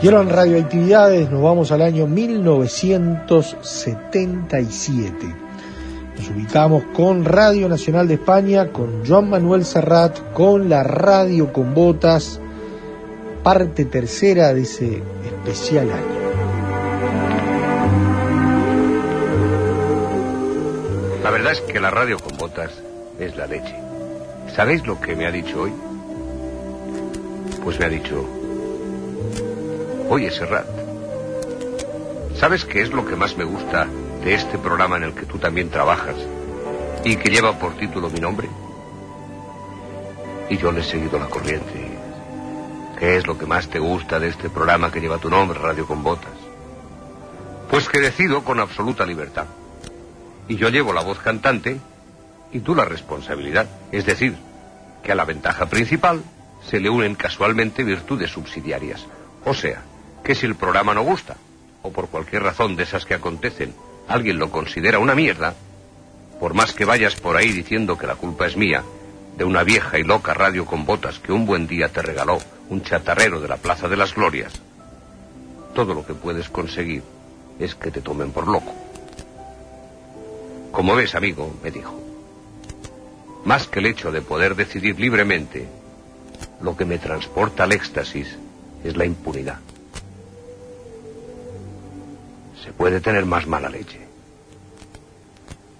Speaker 8: Y ahora en radioactividades nos vamos al año 1977. Nos ubicamos con Radio Nacional de España, con Joan Manuel Serrat, con la radio con botas, parte tercera de ese especial año.
Speaker 25: La verdad es que la radio con botas es la leche. ¿Sabéis lo que me ha dicho hoy? Pues me ha dicho, oye Serrat, ¿sabes qué es lo que más me gusta de este programa en el que tú también trabajas y que lleva por título mi nombre? Y yo le he seguido la corriente. ¿Qué es lo que más te gusta de este programa que lleva tu nombre, Radio con Botas? Pues que decido con absoluta libertad. Y yo llevo la voz cantante y tú la responsabilidad. Es decir, que a la ventaja principal se le unen casualmente virtudes subsidiarias. O sea, que si el programa no gusta, o por cualquier razón de esas que acontecen, alguien lo considera una mierda, por más que vayas por ahí diciendo que la culpa es mía, de una vieja y loca radio con botas que un buen día te regaló un chatarrero de la Plaza de las Glorias, todo lo que puedes conseguir es que te tomen por loco. Como ves, amigo, me dijo, más que el hecho de poder decidir libremente, lo que me transporta al éxtasis es la impunidad. Se puede tener más mala leche.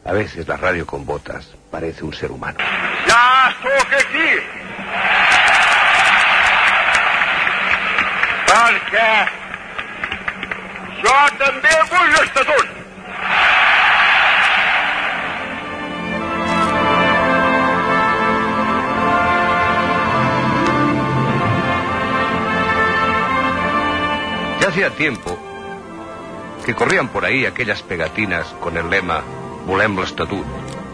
Speaker 25: A veces la radio con botas parece un ser humano.
Speaker 16: Sóc aquí. Perquè jo també vull l'estatut.
Speaker 25: Ya hacía tiempo que corrían por ahí aquellas pegatinas con el lema Volem l'Estatut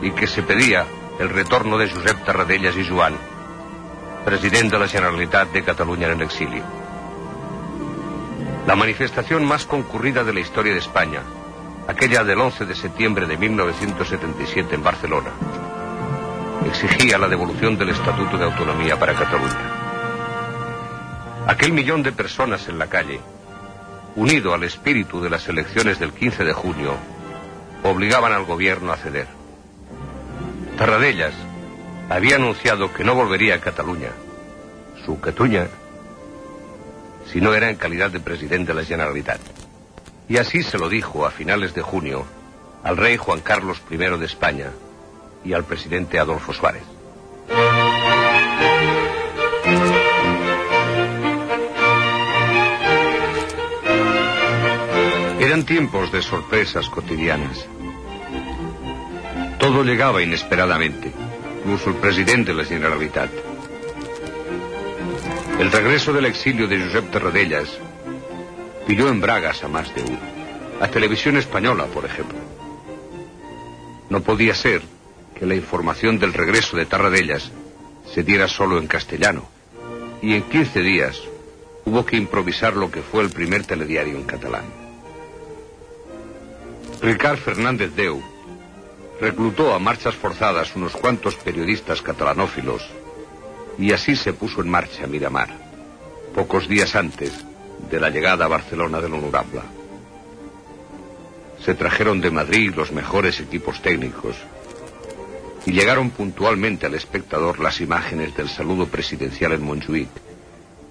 Speaker 25: y que se pedía el retorno de Josep Tarradellas y Joan, presidente de la Generalitat de Cataluña en el exilio. La manifestación más concurrida de la historia de España, aquella del 11 de septiembre de 1977 en Barcelona, exigía la devolución del Estatuto de Autonomía para Cataluña. Aquel millón de personas en la calle, unido al espíritu de las elecciones del 15 de junio, obligaban al gobierno a ceder. Tarradellas había anunciado que no volvería a Cataluña, su Cataluña, si no era en calidad de presidente de la Generalitat. Y así se lo dijo a finales de junio al rey Juan Carlos I de España y al presidente Adolfo Suárez. Eran tiempos de sorpresas cotidianas. Todo llegaba inesperadamente, incluso el presidente de la Generalitat. El regreso del exilio de Josep Tarradellas pilló en bragas a más de uno. A Televisión Española, por ejemplo. No podía ser que la información del regreso de Tarradellas se diera solo en castellano. Y en 15 días hubo que improvisar lo que fue el primer telediario en catalán. Ricard Fernández Deu reclutó a marchas forzadas unos cuantos periodistas catalanófilos y así se puso en marcha Miramar, pocos días antes de la llegada a Barcelona del Honorable. Se trajeron de Madrid los mejores equipos técnicos y llegaron puntualmente al espectador las imágenes del saludo presidencial en Montjuïc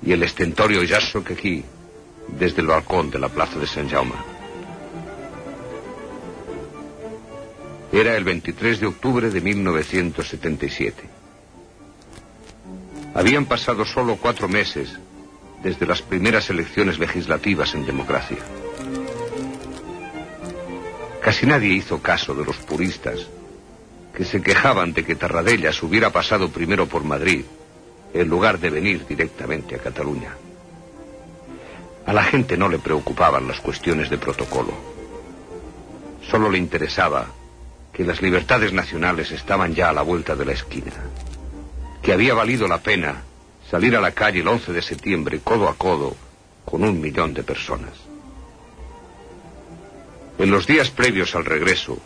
Speaker 25: y el estentorio Yasso que aquí desde el balcón de la plaza de San Jaume. Era el 23 de octubre de 1977. Habían pasado solo cuatro meses desde las primeras elecciones legislativas en democracia. Casi nadie hizo caso de los puristas que se quejaban de que Tarradellas hubiera pasado primero por Madrid en lugar de venir directamente a Cataluña. A la gente no le preocupaban las cuestiones de protocolo. Solo le interesaba que las libertades nacionales estaban ya a la vuelta de la esquina, que había valido la pena salir a la calle el 11 de septiembre codo a codo con un millón de personas. En los días previos al regreso,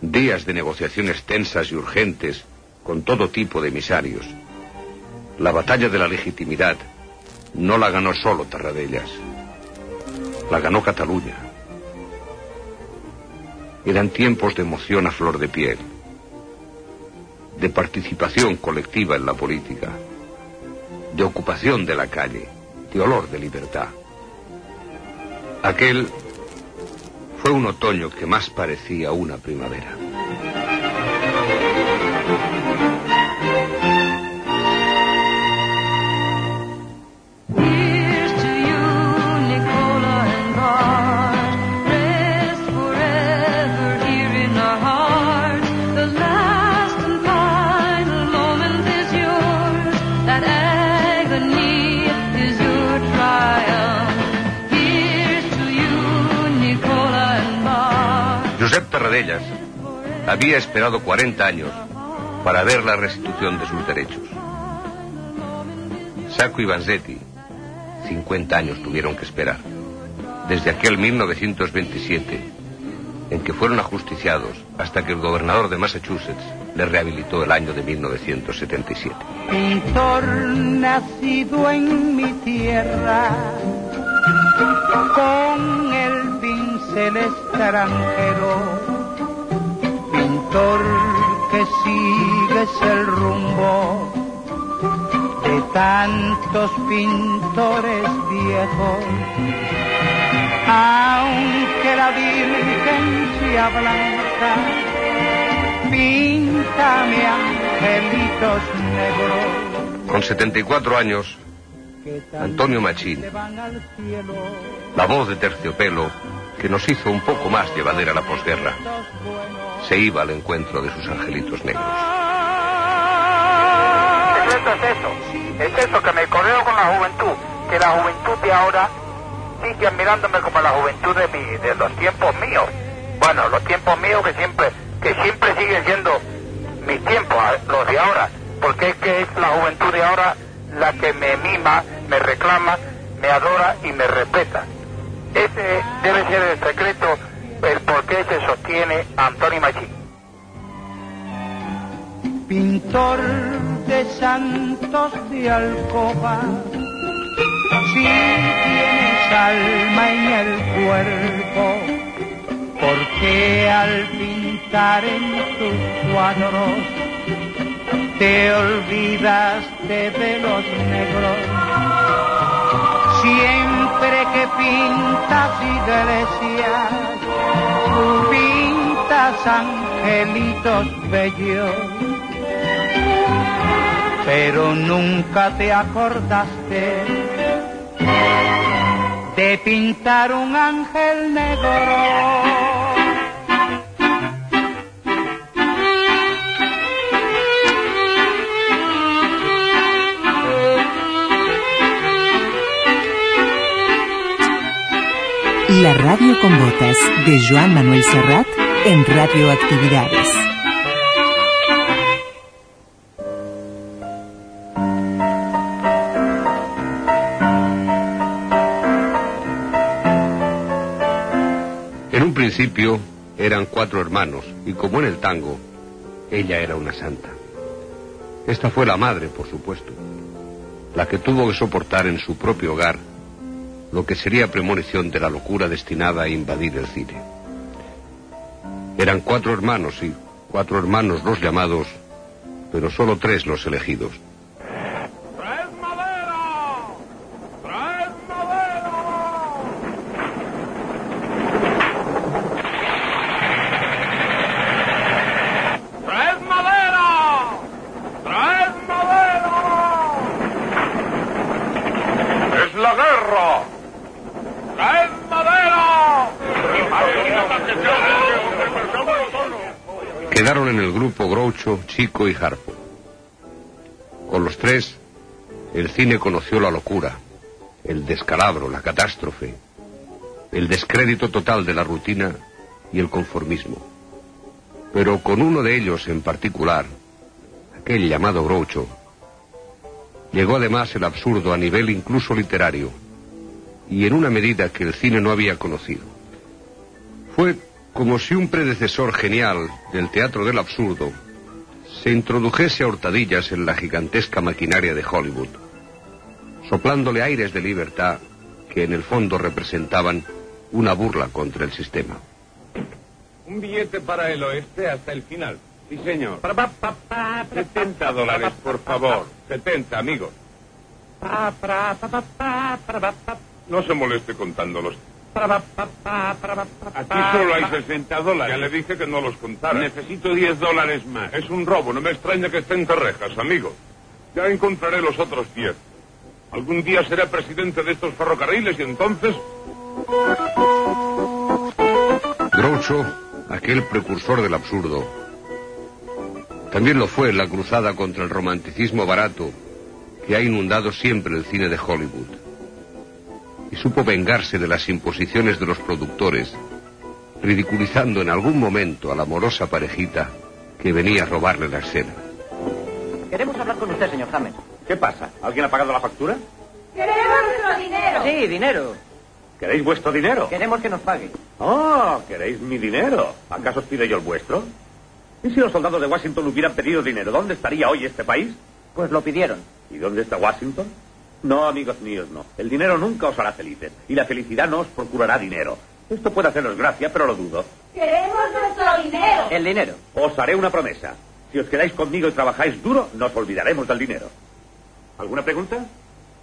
Speaker 25: días de negociaciones tensas y urgentes con todo tipo de emisarios, la batalla de la legitimidad no la ganó solo Tarradellas, la ganó Cataluña. Eran tiempos de emoción a flor de piel, de participación colectiva en la política, de ocupación de la calle, de olor de libertad. Aquel fue un otoño que más parecía una primavera. Tarradellas había esperado 40 años para ver la restitución de sus derechos. Sacco y Vanzetti, 50 años tuvieron que esperar. desde aquel 1927, en que fueron ajusticiados hasta que el gobernador de Massachusetts les rehabilitó el año de 1977.
Speaker 13: Pintor nacido en mi tierra, con el pincel extranjero, que sigues el rumbo de tantos pintores viejos, aunque la Virgen sea blanca, píntame angelitos negros.
Speaker 25: Con 74 años, Antonio Machín, la voz de terciopelo que nos hizo un poco más llevadera la posguerra, se iba al encuentro de sus angelitos negros.
Speaker 16: Es eso, es eso que me correo con la juventud, que la juventud de ahora sigue admirándome como la juventud de, mi, de los tiempos míos. Bueno, los tiempos míos que siempre, que siempre siguen siendo mis tiempos, los de ahora, porque es que es la juventud de ahora la que me mima, me reclama, me adora y me respeta. Ese debe ser el secreto, el por qué se sostiene Antonio Machín.
Speaker 13: pintor de santos de alcoba, si tienes alma en el cuerpo, porque al pintar en tus cuadros te olvidaste de los negros. Siempre que pintas iglesias, pintas angelitos bellos pero nunca te acordaste de pintar un ángel negro.
Speaker 7: La radio con botas de Joan Manuel Serrat en Radioactividades.
Speaker 25: En un principio eran cuatro hermanos y como en el tango, ella era una santa. Esta fue la madre, por supuesto, la que tuvo que soportar en su propio hogar lo que sería premonición de la locura destinada a invadir el cine. Eran cuatro hermanos y cuatro hermanos los llamados, pero solo tres los elegidos. Quedaron en el grupo Groucho, Chico y Harpo. Con los tres, el cine conoció la locura, el descalabro, la catástrofe, el descrédito total de la rutina y el conformismo. Pero con uno de ellos en particular, aquel llamado Groucho, llegó además el absurdo a nivel incluso literario, y en una medida que el cine no había conocido. Fue como si un predecesor genial del teatro del absurdo se introdujese a hurtadillas en la gigantesca maquinaria de Hollywood, soplándole aires de libertad que en el fondo representaban una burla contra el sistema.
Speaker 26: Un billete para el oeste hasta el final. Sí, señor. 70 dólares, por favor. 70, amigos. No se moleste contándolos. Aquí solo hay 60 dólares. Ya le dije que no los contara. Necesito 10 dólares más. Es un robo. No me extraña que estén rejas, amigo. Ya encontraré los otros 10. Algún día seré presidente de estos ferrocarriles y entonces...
Speaker 25: Groucho, aquel precursor del absurdo, también lo fue en la cruzada contra el romanticismo barato que ha inundado siempre el cine de Hollywood. Y supo vengarse de las imposiciones de los productores, ridiculizando en algún momento a la amorosa parejita que venía a robarle la escena.
Speaker 4: Queremos hablar con usted, señor Hammer.
Speaker 26: ¿Qué pasa? ¿Alguien ha pagado la factura?
Speaker 23: ¡Queremos nuestro dinero!
Speaker 4: Sí, dinero.
Speaker 27: ¿Queréis vuestro dinero?
Speaker 4: Queremos que nos pague.
Speaker 27: Oh, queréis mi dinero. ¿Acaso os pide yo el vuestro? ¿Y si los soldados de Washington hubieran pedido dinero, dónde estaría hoy este país?
Speaker 4: Pues lo pidieron.
Speaker 27: ¿Y dónde está Washington? No, amigos míos, no. El dinero nunca os hará felices. Y la felicidad no os procurará dinero. Esto puede haceros gracia, pero lo dudo.
Speaker 23: Queremos nuestro dinero.
Speaker 4: El dinero.
Speaker 27: Os haré una promesa. Si os quedáis conmigo y trabajáis duro, nos olvidaremos del dinero. ¿Alguna pregunta?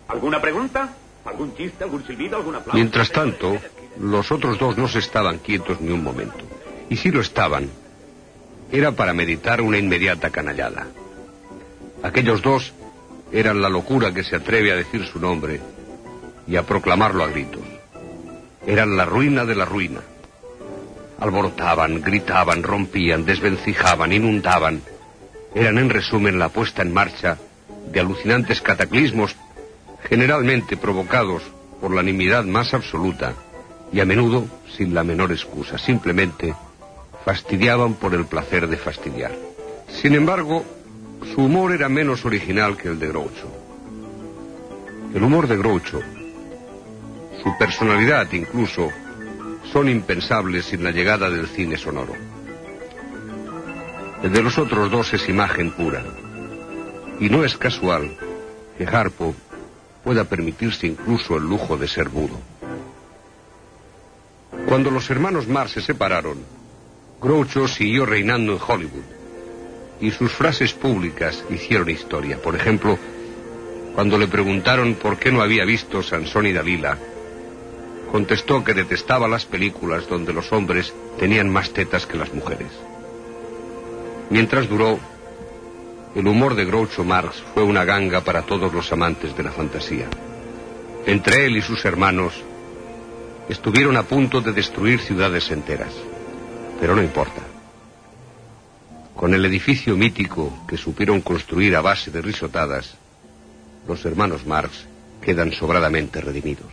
Speaker 27: ¿Alguna pregunta? ¿Algún chiste, algún silbido, alguna aplauso?
Speaker 25: Mientras tanto, los otros dos no se estaban quietos ni un momento. Y si lo estaban, era para meditar una inmediata canallada. Aquellos dos eran la locura que se atreve a decir su nombre y a proclamarlo a gritos. Eran la ruina de la ruina. Alborotaban, gritaban, rompían, desvencijaban, inundaban. Eran en resumen la puesta en marcha de alucinantes cataclismos generalmente provocados por la nimiedad más absoluta y a menudo sin la menor excusa. Simplemente fastidiaban por el placer de fastidiar. Sin embargo, su humor era menos original que el de Groucho. El humor de Groucho, su personalidad incluso, son impensables sin la llegada del cine sonoro. El de los otros dos es imagen pura. Y no es casual que Harpo pueda permitirse incluso el lujo de ser mudo. Cuando los hermanos Marx se separaron, Groucho siguió reinando en Hollywood y sus frases públicas hicieron historia. Por ejemplo, cuando le preguntaron por qué no había visto Sansón y Dalila, contestó que detestaba las películas donde los hombres tenían más tetas que las mujeres. Mientras duró, el humor de Groucho Marx fue una ganga para todos los amantes de la fantasía. Entre él y sus hermanos estuvieron a punto de destruir ciudades enteras. Pero no importa. Con el edificio mítico que supieron construir a base de risotadas, los hermanos Marx quedan sobradamente redimidos.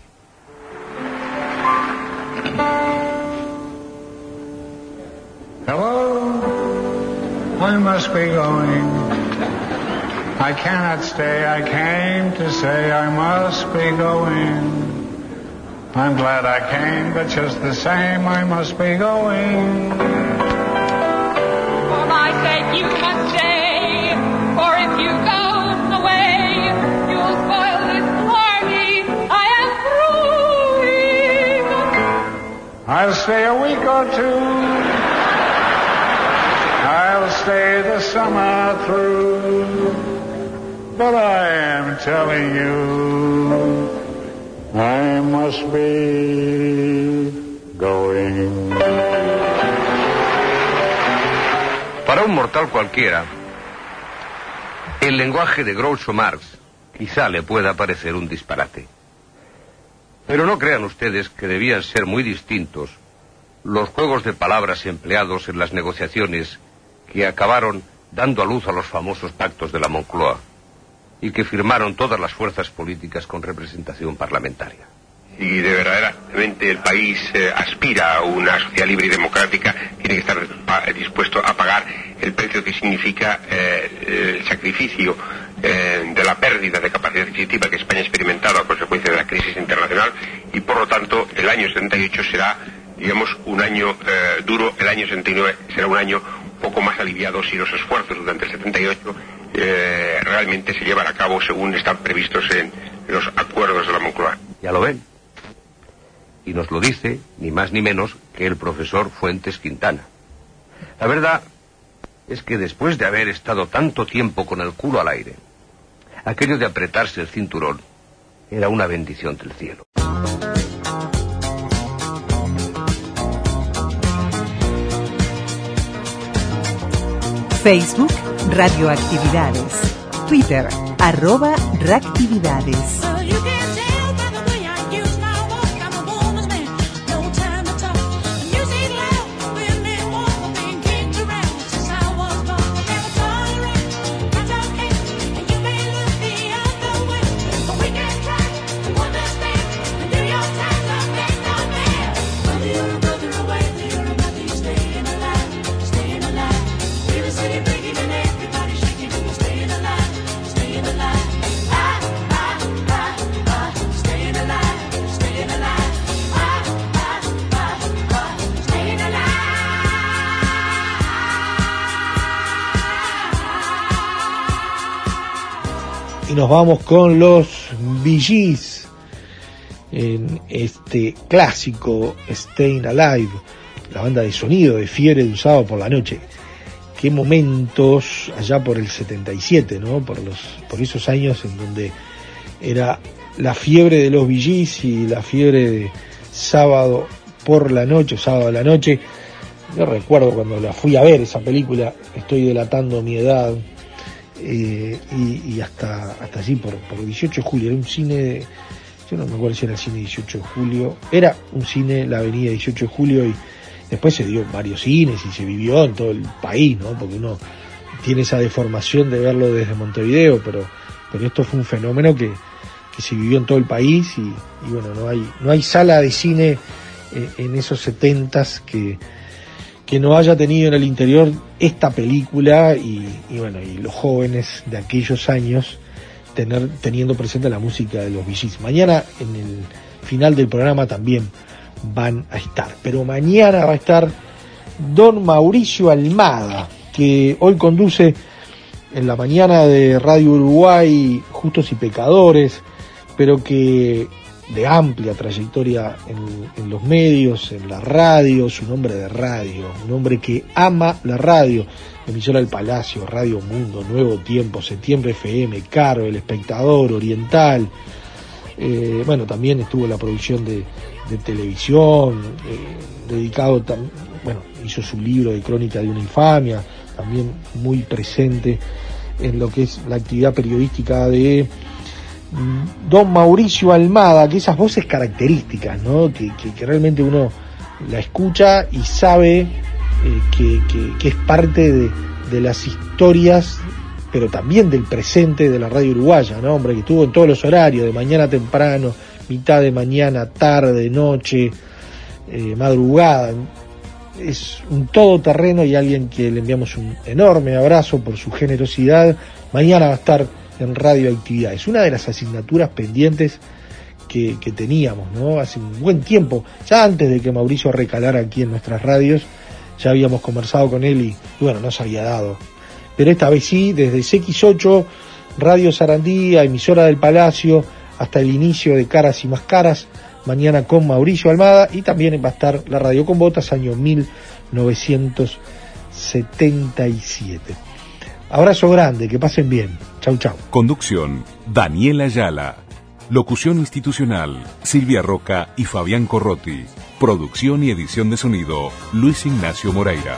Speaker 28: Hello? I must be going. I cannot stay. I came to say I must be going. I'm glad I came, but just the same, I must be going.
Speaker 13: You must stay, for if you go away, you'll spoil this party. I am through.
Speaker 28: I'll stay a week or two. I'll stay the summer through. But I am telling you, I must be
Speaker 25: Para un mortal cualquiera, el lenguaje de Groucho Marx quizá le pueda parecer un disparate. Pero no crean ustedes que debían ser muy distintos los juegos de palabras empleados en las negociaciones que acabaron dando a luz a los famosos pactos de la Moncloa y que firmaron todas las fuerzas políticas con representación parlamentaria.
Speaker 29: Si de verdaderamente el país eh, aspira a una sociedad libre y democrática, tiene que estar dispuesto a pagar el precio que significa eh, el sacrificio eh, de la pérdida de capacidad adquisitiva que España ha experimentado a consecuencia de la crisis internacional y por lo tanto el año 78 será, digamos, un año duro, el año 79 será un año poco más aliviado si los esfuerzos durante el 78 eh, realmente se llevan a cabo según están previstos en los acuerdos de la Moncloa.
Speaker 25: Ya lo ven. Y nos lo dice, ni más ni menos, que el profesor Fuentes Quintana. La verdad es que después de haber estado tanto tiempo con el culo al aire, aquello de apretarse el cinturón era una bendición del cielo.
Speaker 7: Facebook, Radioactividades. Twitter, arroba reactividades.
Speaker 8: Nos vamos con los VGs en este clásico Staying Alive, la banda de sonido de Fiebre de un sábado por la noche. Qué momentos allá por el 77, ¿no? Por los por esos años en donde era la fiebre de los VGs y la fiebre de sábado por la noche, sábado a la noche. Yo recuerdo cuando la fui a ver esa película, estoy delatando mi edad, eh, y, hasta, hasta allí por, por 18 de julio, era un cine, yo no me acuerdo si era el cine 18 de julio, era un cine, la avenida 18 de julio y después se dio varios cines y se vivió en todo el país, ¿no? Porque uno tiene esa deformación de verlo desde Montevideo, pero, pero esto fue un fenómeno que, que se vivió en todo el país y, y bueno, no hay, no hay sala de cine eh, en esos setentas que, que no haya tenido en el interior esta película y, bueno, y los jóvenes de aquellos años teniendo presente la música de los VGs. Mañana en el final del programa también van a estar, pero mañana va a estar don Mauricio Almada, que hoy conduce en la mañana de Radio Uruguay Justos y Pecadores, pero que de amplia trayectoria en, los medios, en la radio, es un hombre de radio, un hombre que ama la radio, emisora del Palacio, Radio Mundo, Nuevo Tiempo, Septiembre FM, Caro, El Espectador, Oriental, eh, bueno, también estuvo en la producción de, televisión, eh, dedicado, bueno, hizo su libro de Crónica de una Infamia, también muy presente en lo que es la actividad periodística de don Mauricio Almada, que esas voces características, ¿no? que, realmente uno la escucha y sabe eh, que, es parte de, de, las historias, pero también del presente de la radio uruguaya, ¿no? Hombre, que estuvo en todos los horarios, de mañana temprano, mitad de mañana, tarde, noche, eh, madrugada. Es un todoterreno y alguien que le enviamos un enorme abrazo por su generosidad. Mañana va a estar en radioactividades. Una de las asignaturas pendientes que, teníamos, ¿no? Hace un buen tiempo, ya antes de que Mauricio recalara aquí en nuestras radios, ya habíamos conversado con él y, bueno, no se había dado. Pero esta vez sí, desde CX8, Radio Sarandía, emisora del Palacio, hasta el inicio de Caras y Más Caras, mañana con Mauricio Almada y también va a estar la Radio con Botas, año 1977. Abrazo grande, que pasen bien. Chau, chau.
Speaker 6: Conducción, Daniela Ayala. Locución institucional, Silvia Roca y Fabián Corrotti. Producción y edición de sonido, Luis Ignacio Moreira.